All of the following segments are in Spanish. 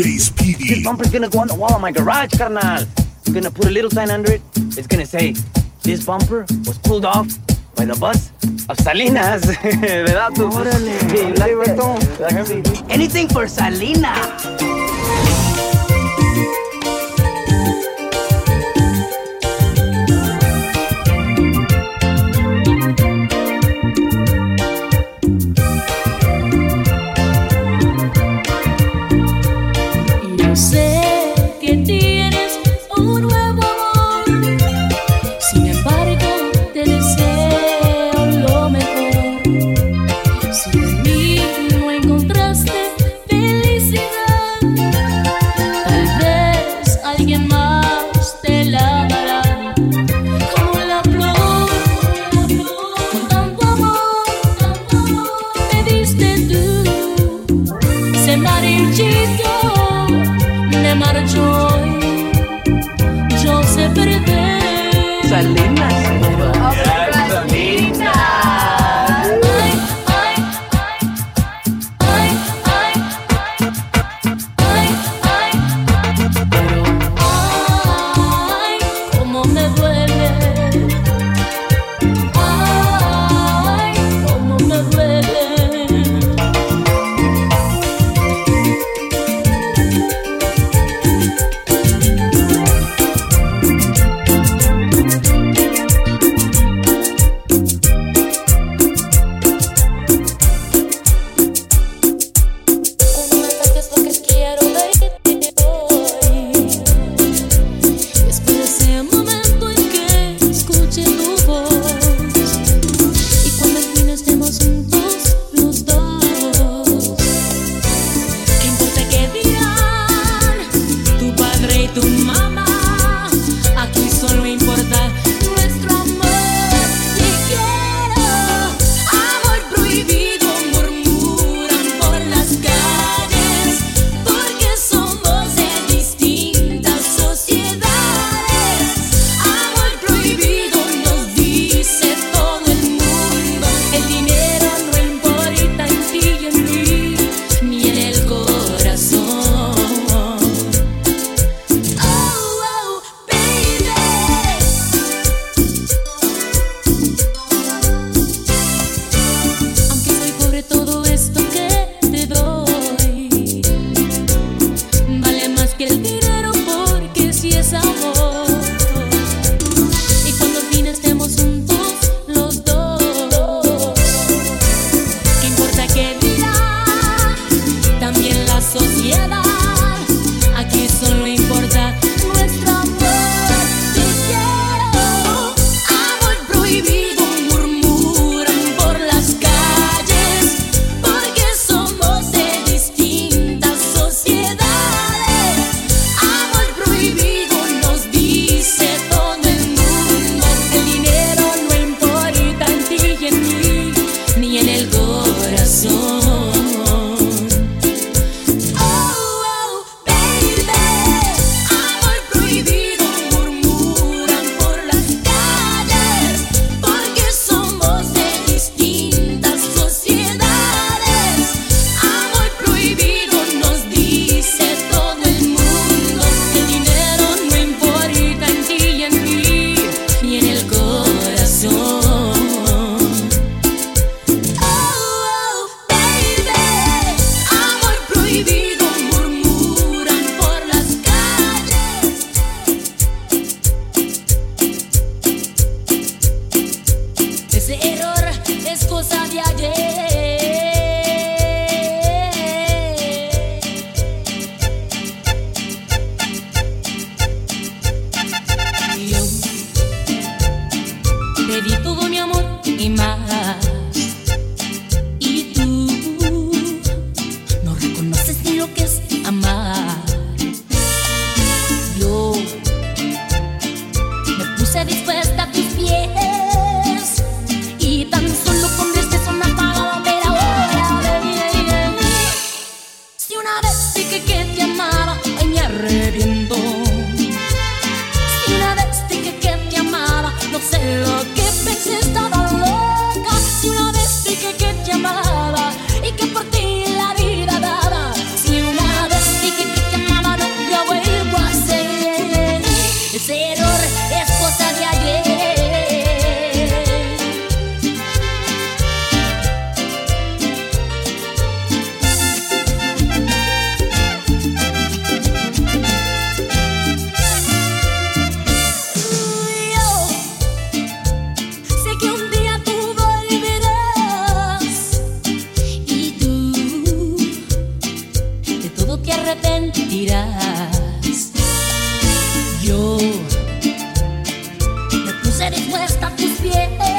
DJ's PD. This bumper's gonna go on the wall of my garage, carnal. I'm gonna put a little sign under it. It's gonna say, this bumper was pulled off by the bus of Salinas. ¿Verdad tú? Sí, you like? Anything for Salina. que está. Me puse dispuesta a tus pies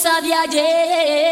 cosa de ayer.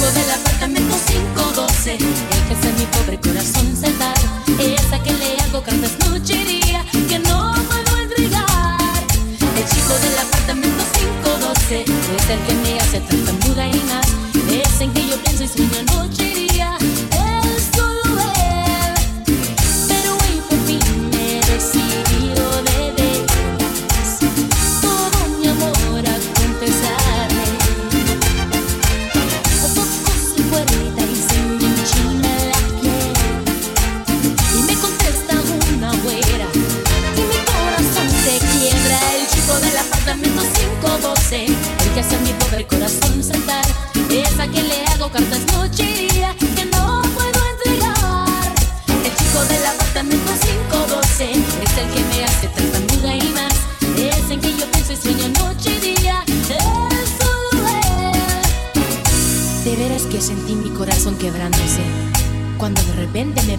Vengo del apartamento 512.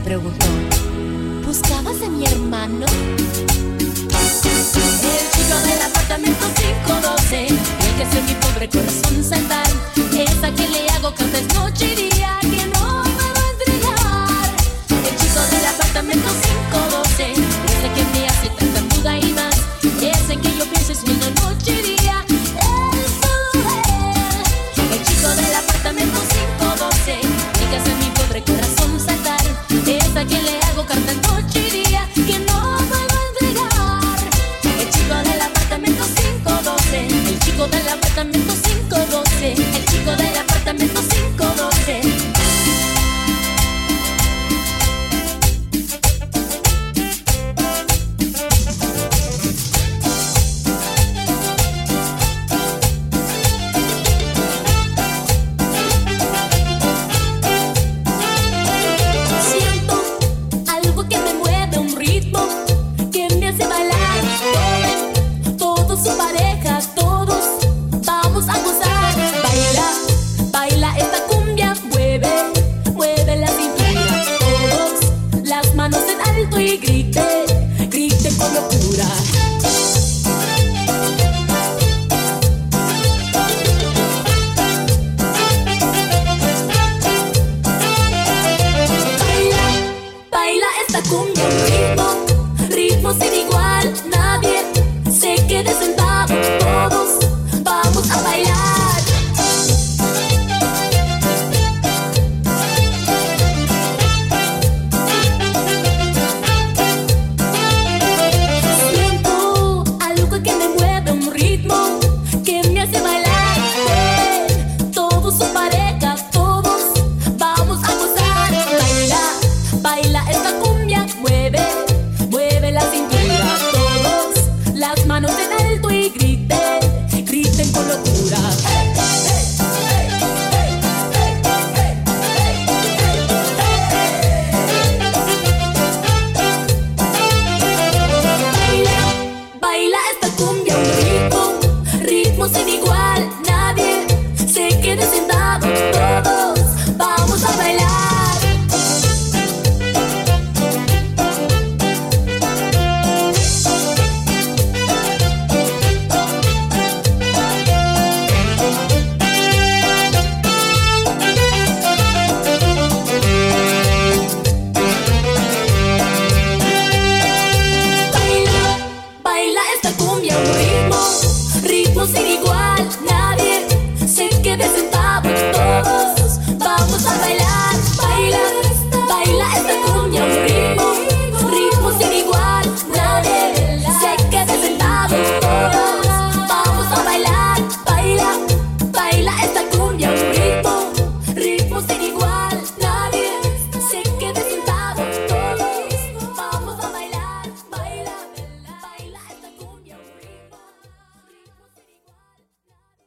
preguntó, ¿buscabas a mi hermano? El chico del apartamento 512, el que hace mi pobre corazón salvar. Algo de la